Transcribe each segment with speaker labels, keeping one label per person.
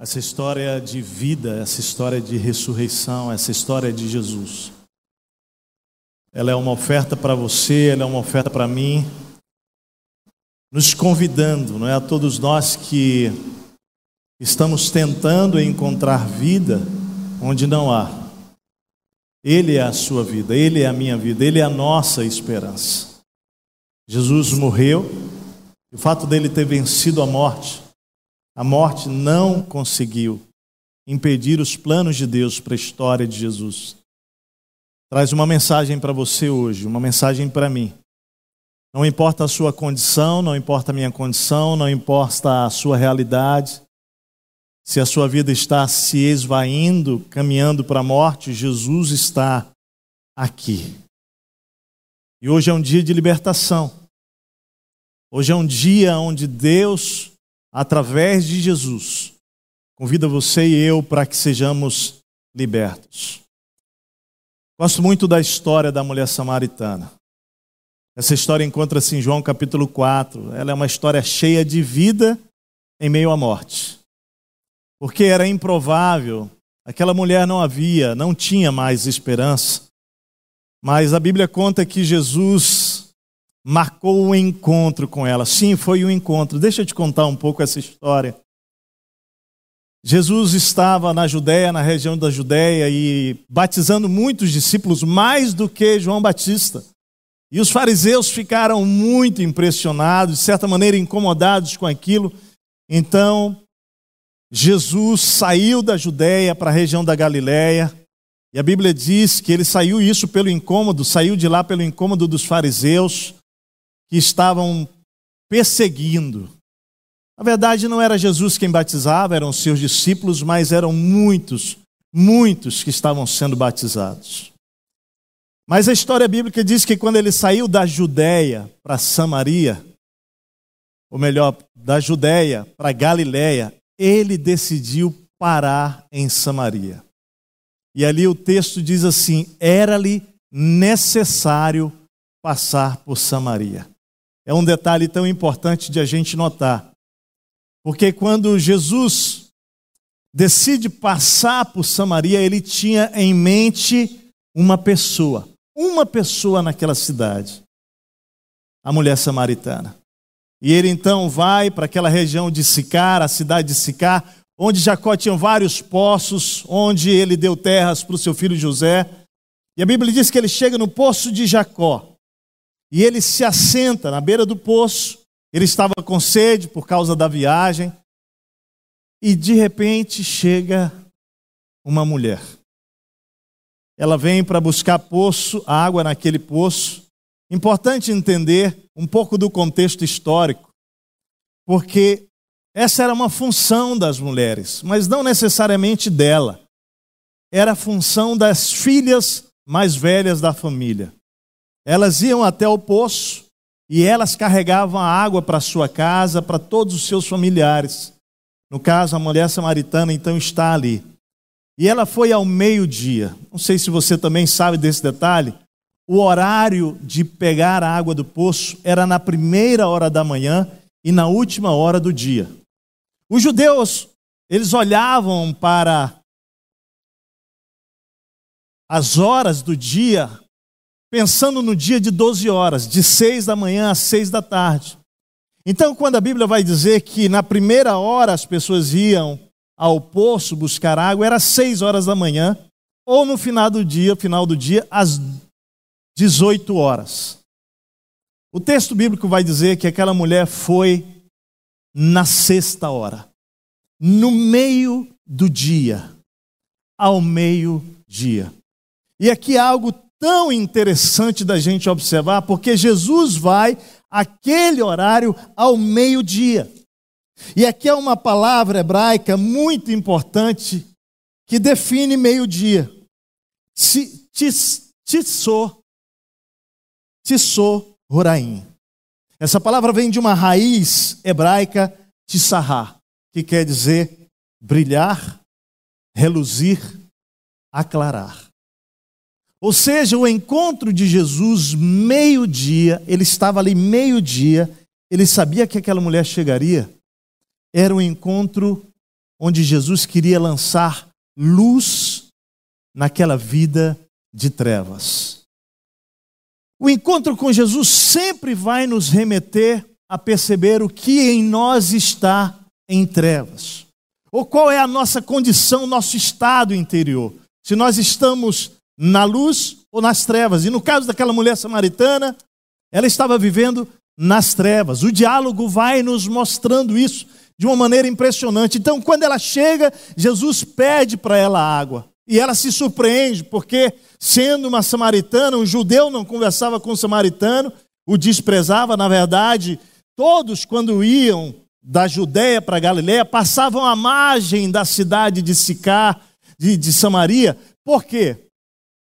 Speaker 1: essa história de vida, essa história de ressurreição, essa história de Jesus. Ela é uma oferta para você, ela é uma oferta para mim, nos convidando, não é a todos nós que estamos tentando encontrar vida onde não há. Ele é a sua vida, ele é a minha vida, ele é a nossa esperança. Jesus morreu, o fato dele ter vencido a morte a morte não conseguiu impedir os planos de Deus para a história de Jesus. Traz uma mensagem para você hoje, uma mensagem para mim. Não importa a sua condição, não importa a minha condição, não importa a sua realidade. Se a sua vida está se esvaindo, caminhando para a morte, Jesus está aqui. E hoje é um dia de libertação. Hoje é um dia onde Deus através de Jesus, convida você e eu para que sejamos libertos. Gosto muito da história da mulher samaritana. Essa história encontra-se em João capítulo 4. Ela é uma história cheia de vida em meio à morte. Porque era improvável, aquela mulher não havia, não tinha mais esperança. Mas a Bíblia conta que Jesus marcou um encontro com ela. Sim, foi um encontro. Deixa eu te contar um pouco essa história. Jesus estava na Judéia, na região da Judéia, e batizando muitos discípulos, mais do que João Batista. E os fariseus ficaram muito impressionados, de certa maneira incomodados com aquilo. Então, Jesus saiu da Judéia para a região da Galiléia, e a Bíblia diz que ele saiu isso pelo incômodo, saiu de lá pelo incômodo dos fariseus que estavam perseguindo. Na verdade, não era Jesus quem batizava, eram seus discípulos, mas eram muitos, muitos que estavam sendo batizados. Mas a história bíblica diz que quando ele saiu da Judéia para Samaria, ou melhor, da Judéia para Galiléia, ele decidiu parar em Samaria. E ali o texto diz assim: era-lhe necessário passar por Samaria é um detalhe tão importante de a gente notar. Porque quando Jesus decide passar por Samaria, ele tinha em mente uma pessoa, uma pessoa naquela cidade, a mulher samaritana. E ele então vai para aquela região de Sicar, a cidade de Sicar, onde Jacó tinha vários poços, onde ele deu terras para o seu filho José. E a Bíblia diz que ele chega no poço de Jacó. E ele se assenta na beira do poço. Ele estava com sede por causa da viagem. E de repente chega uma mulher. Ela vem para buscar poço, água naquele poço. Importante entender um pouco do contexto histórico, porque essa era uma função das mulheres, mas não necessariamente dela. Era a função das filhas mais velhas da família. Elas iam até o poço e elas carregavam a água para sua casa, para todos os seus familiares. No caso, a mulher samaritana então está ali. E ela foi ao meio-dia. Não sei se você também sabe desse detalhe. O horário de pegar a água do poço era na primeira hora da manhã e na última hora do dia. Os judeus, eles olhavam para as horas do dia pensando no dia de 12 horas, de 6 da manhã às 6 da tarde. Então, quando a Bíblia vai dizer que na primeira hora as pessoas iam ao poço buscar água, era às 6 horas da manhã, ou no final do dia, final do dia, às 18 horas. O texto bíblico vai dizer que aquela mulher foi na sexta hora, no meio do dia, ao meio-dia. E aqui há algo tão interessante da gente observar, porque Jesus vai aquele horário ao meio-dia. E aqui é uma palavra hebraica muito importante que define meio-dia. Tissô, tissô, roraim. Essa palavra vem de uma raiz hebraica, tissahá, que quer dizer brilhar, reluzir, aclarar. Ou seja, o encontro de Jesus, meio-dia, ele estava ali meio-dia, ele sabia que aquela mulher chegaria. Era um encontro onde Jesus queria lançar luz naquela vida de trevas. O encontro com Jesus sempre vai nos remeter a perceber o que em nós está em trevas. Ou qual é a nossa condição, nosso estado interior. Se nós estamos na luz ou nas trevas. E no caso daquela mulher samaritana, ela estava vivendo nas trevas. O diálogo vai nos mostrando isso de uma maneira impressionante. Então, quando ela chega, Jesus pede para ela água. E ela se surpreende, porque, sendo uma samaritana, um judeu não conversava com um samaritano, o desprezava. Na verdade, todos, quando iam da Judéia para Galiléia, passavam à margem da cidade de Sicar, de, de Samaria. Por quê?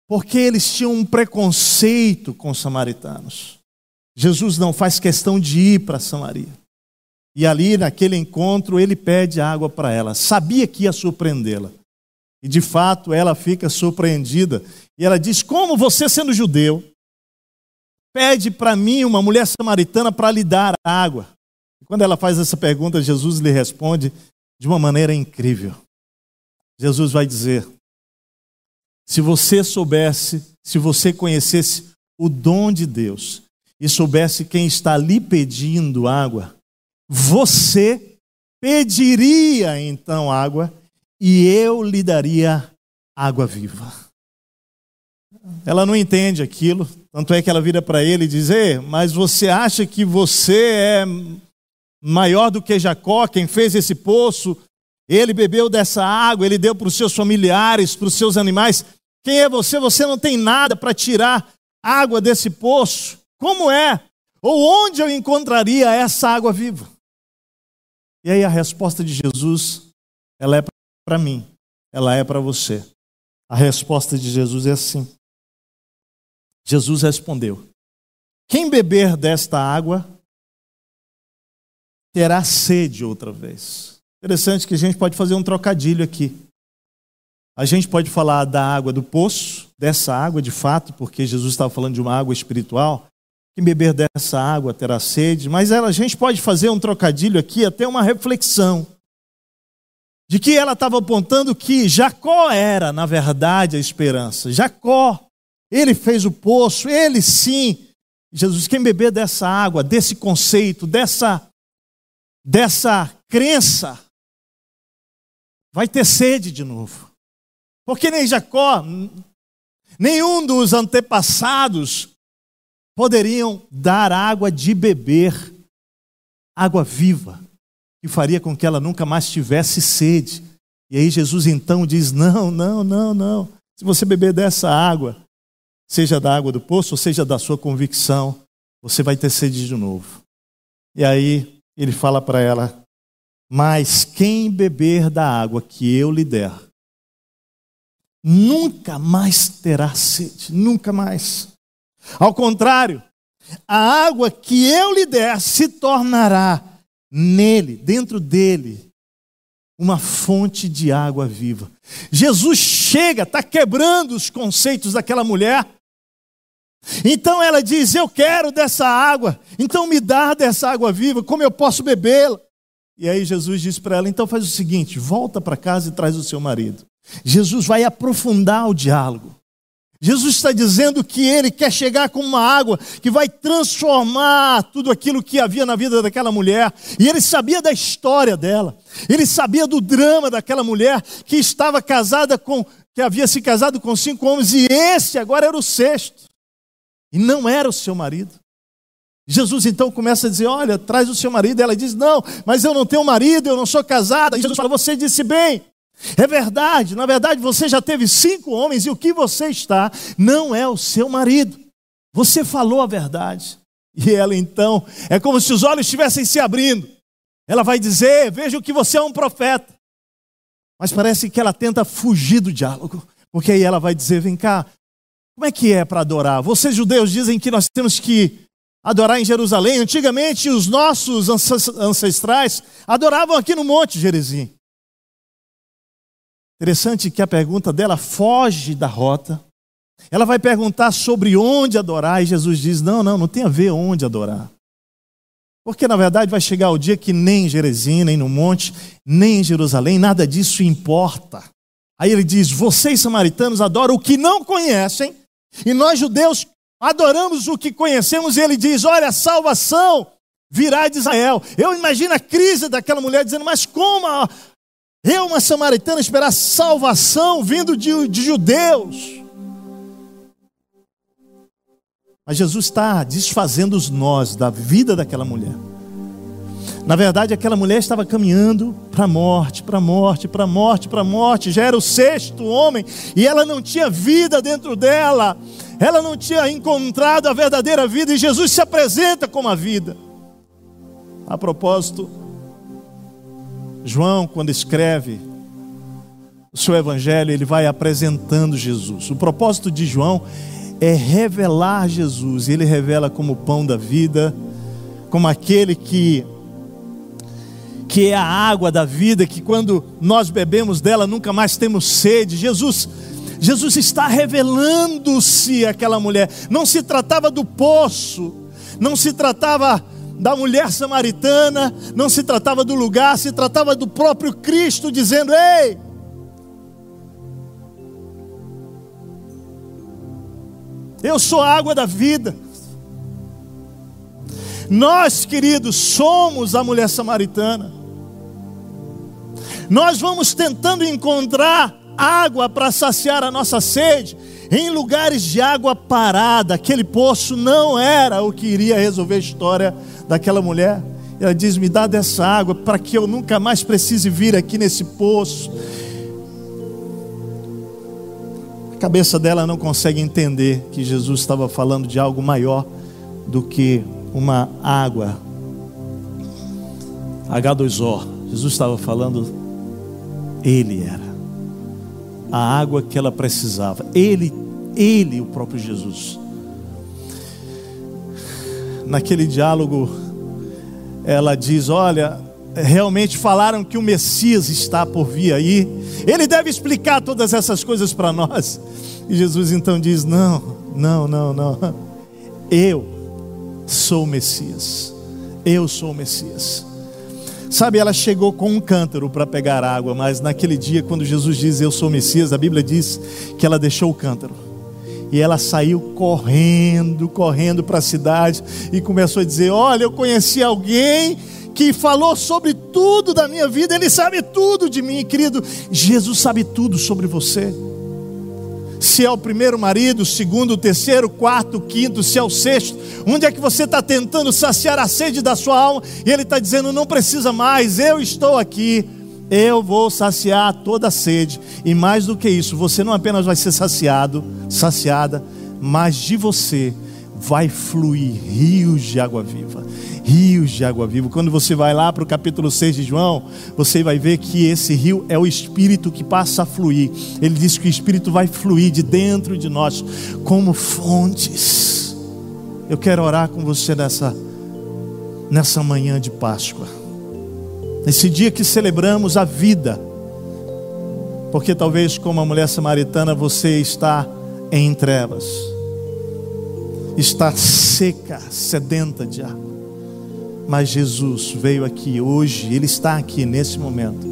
Speaker 1: Porque eles tinham um preconceito com os samaritanos. Jesus não faz questão de ir para Samaria. E ali, naquele encontro, ele pede água para ela. Sabia que ia surpreendê-la. E de fato, ela fica surpreendida. E ela diz: Como você, sendo judeu, pede para mim, uma mulher samaritana, para lhe dar água? E quando ela faz essa pergunta, Jesus lhe responde de uma maneira incrível. Jesus vai dizer: Se você soubesse, se você conhecesse o dom de Deus, e soubesse quem está lhe pedindo água, você pediria então água e eu lhe daria água viva. Ela não entende aquilo, tanto é que ela vira para ele e diz: Ei, mas você acha que você é maior do que Jacó, quem fez esse poço? Ele bebeu dessa água, ele deu para os seus familiares, para os seus animais. Quem é você? Você não tem nada para tirar água desse poço. Como é? Ou onde eu encontraria essa água viva? E aí a resposta de Jesus, ela é para mim, ela é para você. A resposta de Jesus é assim. Jesus respondeu: Quem beber desta água terá sede outra vez. Interessante que a gente pode fazer um trocadilho aqui. A gente pode falar da água do poço, dessa água de fato, porque Jesus estava falando de uma água espiritual, quem beber dessa água terá sede, mas ela, a gente pode fazer um trocadilho aqui, até uma reflexão, de que ela estava apontando que Jacó era, na verdade, a esperança. Jacó, ele fez o poço, ele sim. Jesus, quem beber dessa água, desse conceito, dessa, dessa crença, vai ter sede de novo. Porque nem Jacó, nenhum dos antepassados poderiam dar água de beber, água viva, que faria com que ela nunca mais tivesse sede. E aí Jesus então diz: Não, não, não, não. Se você beber dessa água, seja da água do poço, ou seja da sua convicção, você vai ter sede de novo. E aí ele fala para ela: Mas quem beber da água que eu lhe der, nunca mais terá sede, nunca mais. Ao contrário, a água que eu lhe der se tornará nele, dentro dele, uma fonte de água viva. Jesus chega, está quebrando os conceitos daquela mulher. Então ela diz: Eu quero dessa água, então me dá dessa água viva, como eu posso bebê-la? E aí Jesus diz para ela: Então faz o seguinte, volta para casa e traz o seu marido. Jesus vai aprofundar o diálogo. Jesus está dizendo que ele quer chegar com uma água que vai transformar tudo aquilo que havia na vida daquela mulher. E ele sabia da história dela. Ele sabia do drama daquela mulher que estava casada com, que havia se casado com cinco homens e esse agora era o sexto. E não era o seu marido. Jesus então começa a dizer: Olha, traz o seu marido. Ela diz: Não, mas eu não tenho marido, eu não sou casada. E Jesus fala: Você disse bem. É verdade, na verdade você já teve cinco homens e o que você está não é o seu marido. Você falou a verdade. E ela então, é como se os olhos estivessem se abrindo. Ela vai dizer: Veja que você é um profeta. Mas parece que ela tenta fugir do diálogo, porque aí ela vai dizer: Vem cá, como é que é para adorar? Vocês judeus dizem que nós temos que adorar em Jerusalém. Antigamente, os nossos ancestrais adoravam aqui no Monte Gerizim. Interessante que a pergunta dela foge da rota. Ela vai perguntar sobre onde adorar e Jesus diz: Não, não, não tem a ver onde adorar. Porque na verdade vai chegar o dia que nem em Jerezim, nem no monte, nem em Jerusalém, nada disso importa. Aí ele diz: Vocês samaritanos adoram o que não conhecem, e nós judeus adoramos o que conhecemos. E ele diz: Olha, a salvação virá de Israel. Eu imagino a crise daquela mulher dizendo: Mas como eu, uma samaritana, esperar salvação vindo de, de judeus? Mas Jesus está desfazendo os nós da vida daquela mulher. Na verdade, aquela mulher estava caminhando para a morte, para a morte, para a morte, para a morte. Já era o sexto homem e ela não tinha vida dentro dela. Ela não tinha encontrado a verdadeira vida e Jesus se apresenta como a vida. A propósito, João, quando escreve o seu evangelho, ele vai apresentando Jesus. O propósito de João é revelar Jesus. Ele revela como o pão da vida, como aquele que que é a água da vida, que quando nós bebemos dela nunca mais temos sede. Jesus Jesus está revelando-se àquela mulher. Não se tratava do poço, não se tratava da mulher samaritana, não se tratava do lugar, se tratava do próprio Cristo dizendo: "Ei, Eu sou a água da vida. Nós, queridos, somos a mulher samaritana. Nós vamos tentando encontrar água para saciar a nossa sede em lugares de água parada. Aquele poço não era o que iria resolver a história daquela mulher. Ela diz: Me dá dessa água para que eu nunca mais precise vir aqui nesse poço cabeça dela não consegue entender que Jesus estava falando de algo maior do que uma água. H2O. Jesus estava falando, Ele era a água que ela precisava. Ele, Ele, o próprio Jesus. Naquele diálogo, ela diz: Olha, realmente falaram que o Messias está por vir aí. Ele deve explicar todas essas coisas para nós. E Jesus então diz: Não, não, não, não. Eu sou o Messias. Eu sou o Messias. Sabe, ela chegou com um cântaro para pegar água, mas naquele dia, quando Jesus diz eu sou Messias, a Bíblia diz que ela deixou o cântaro. E ela saiu correndo, correndo para a cidade e começou a dizer: Olha, eu conheci alguém que falou sobre tudo da minha vida, ele sabe tudo de mim, querido. Jesus sabe tudo sobre você. Se é o primeiro marido, o segundo, o terceiro, o quarto, o quinto, se é o sexto, onde é que você está tentando saciar a sede da sua alma? E ele está dizendo: não precisa mais, eu estou aqui, eu vou saciar toda a sede, e mais do que isso, você não apenas vai ser saciado, saciada, mas de você vai fluir rios de água viva rios de água viva. Quando você vai lá para o capítulo 6 de João, você vai ver que esse rio é o Espírito que passa a fluir. Ele diz que o Espírito vai fluir de dentro de nós como fontes. Eu quero orar com você nessa, nessa manhã de Páscoa, nesse dia que celebramos a vida, porque talvez, como a mulher samaritana, você está em trevas, está seca, sedenta de água mas Jesus veio aqui hoje, Ele está aqui nesse momento.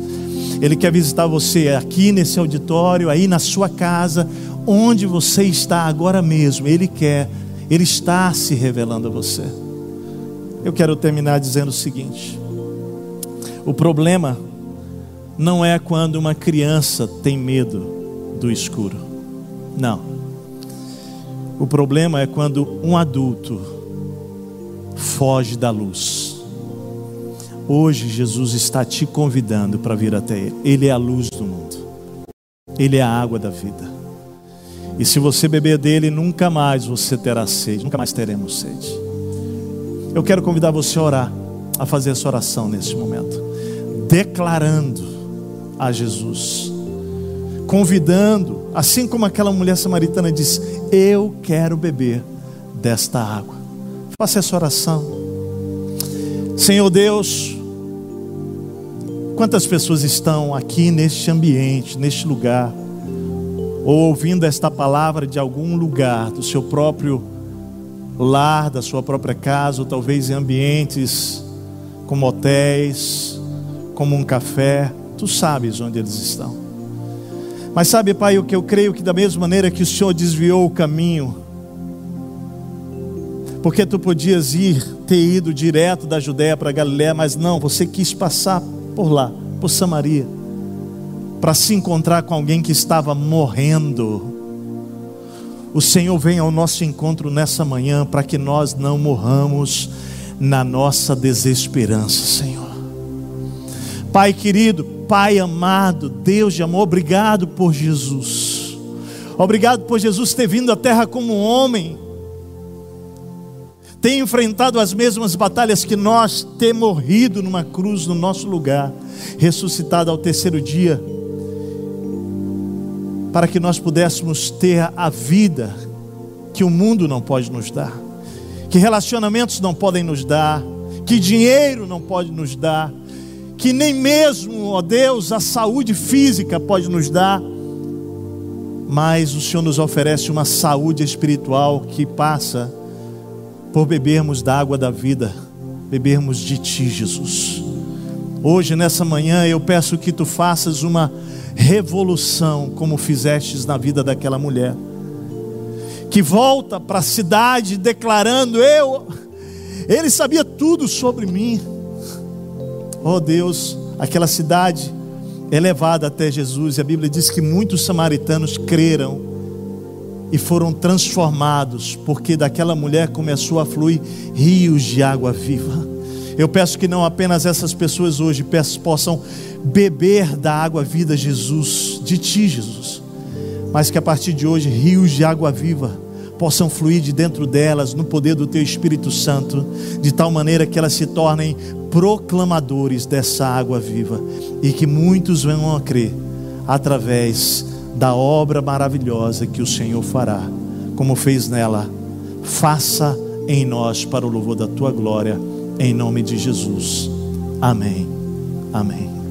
Speaker 1: Ele quer visitar você aqui nesse auditório, aí na sua casa, onde você está agora mesmo. Ele quer, Ele está se revelando a você. Eu quero terminar dizendo o seguinte: o problema não é quando uma criança tem medo do escuro. Não. O problema é quando um adulto foge da luz. Hoje Jesus está te convidando para vir até Ele. Ele é a luz do mundo. Ele é a água da vida. E se você beber dele, nunca mais você terá sede, nunca mais teremos sede. Eu quero convidar você a orar, a fazer essa oração neste momento, declarando a Jesus, convidando, assim como aquela mulher samaritana disse: Eu quero beber desta água. Faça essa oração. Senhor Deus, quantas pessoas estão aqui neste ambiente, neste lugar, ou ouvindo esta palavra de algum lugar, do seu próprio lar, da sua própria casa, ou talvez em ambientes como hotéis, como um café, tu sabes onde eles estão. Mas sabe, Pai, o que eu creio que da mesma maneira que o Senhor desviou o caminho, porque tu podias ir, ter ido direto da Judéia para Galiléia, mas não, você quis passar por lá, por Samaria, para se encontrar com alguém que estava morrendo. O Senhor vem ao nosso encontro nessa manhã para que nós não morramos na nossa desesperança, Senhor. Pai querido, Pai amado, Deus de amor, obrigado por Jesus. Obrigado por Jesus ter vindo à terra como homem. Tem enfrentado as mesmas batalhas que nós, ter morrido numa cruz no nosso lugar, ressuscitado ao terceiro dia, para que nós pudéssemos ter a vida que o mundo não pode nos dar, que relacionamentos não podem nos dar, que dinheiro não pode nos dar, que nem mesmo, ó Deus, a saúde física pode nos dar, mas o Senhor nos oferece uma saúde espiritual que passa por bebermos da água da vida, bebermos de Ti, Jesus. Hoje, nessa manhã, eu peço que Tu faças uma revolução, como fizestes na vida daquela mulher, que volta para a cidade declarando: Eu, Ele sabia tudo sobre mim Oh Deus, aquela cidade é levada até Jesus, e a Bíblia diz que muitos samaritanos creram e foram transformados, porque daquela mulher começou a fluir rios de água viva. Eu peço que não apenas essas pessoas hoje possam beber da água vida, Jesus, de Ti, Jesus, mas que a partir de hoje rios de água viva possam fluir de dentro delas no poder do Teu Espírito Santo, de tal maneira que elas se tornem proclamadores dessa água viva e que muitos venham a crer através da obra maravilhosa que o Senhor fará, como fez nela. Faça em nós para o louvor da tua glória, em nome de Jesus. Amém. Amém.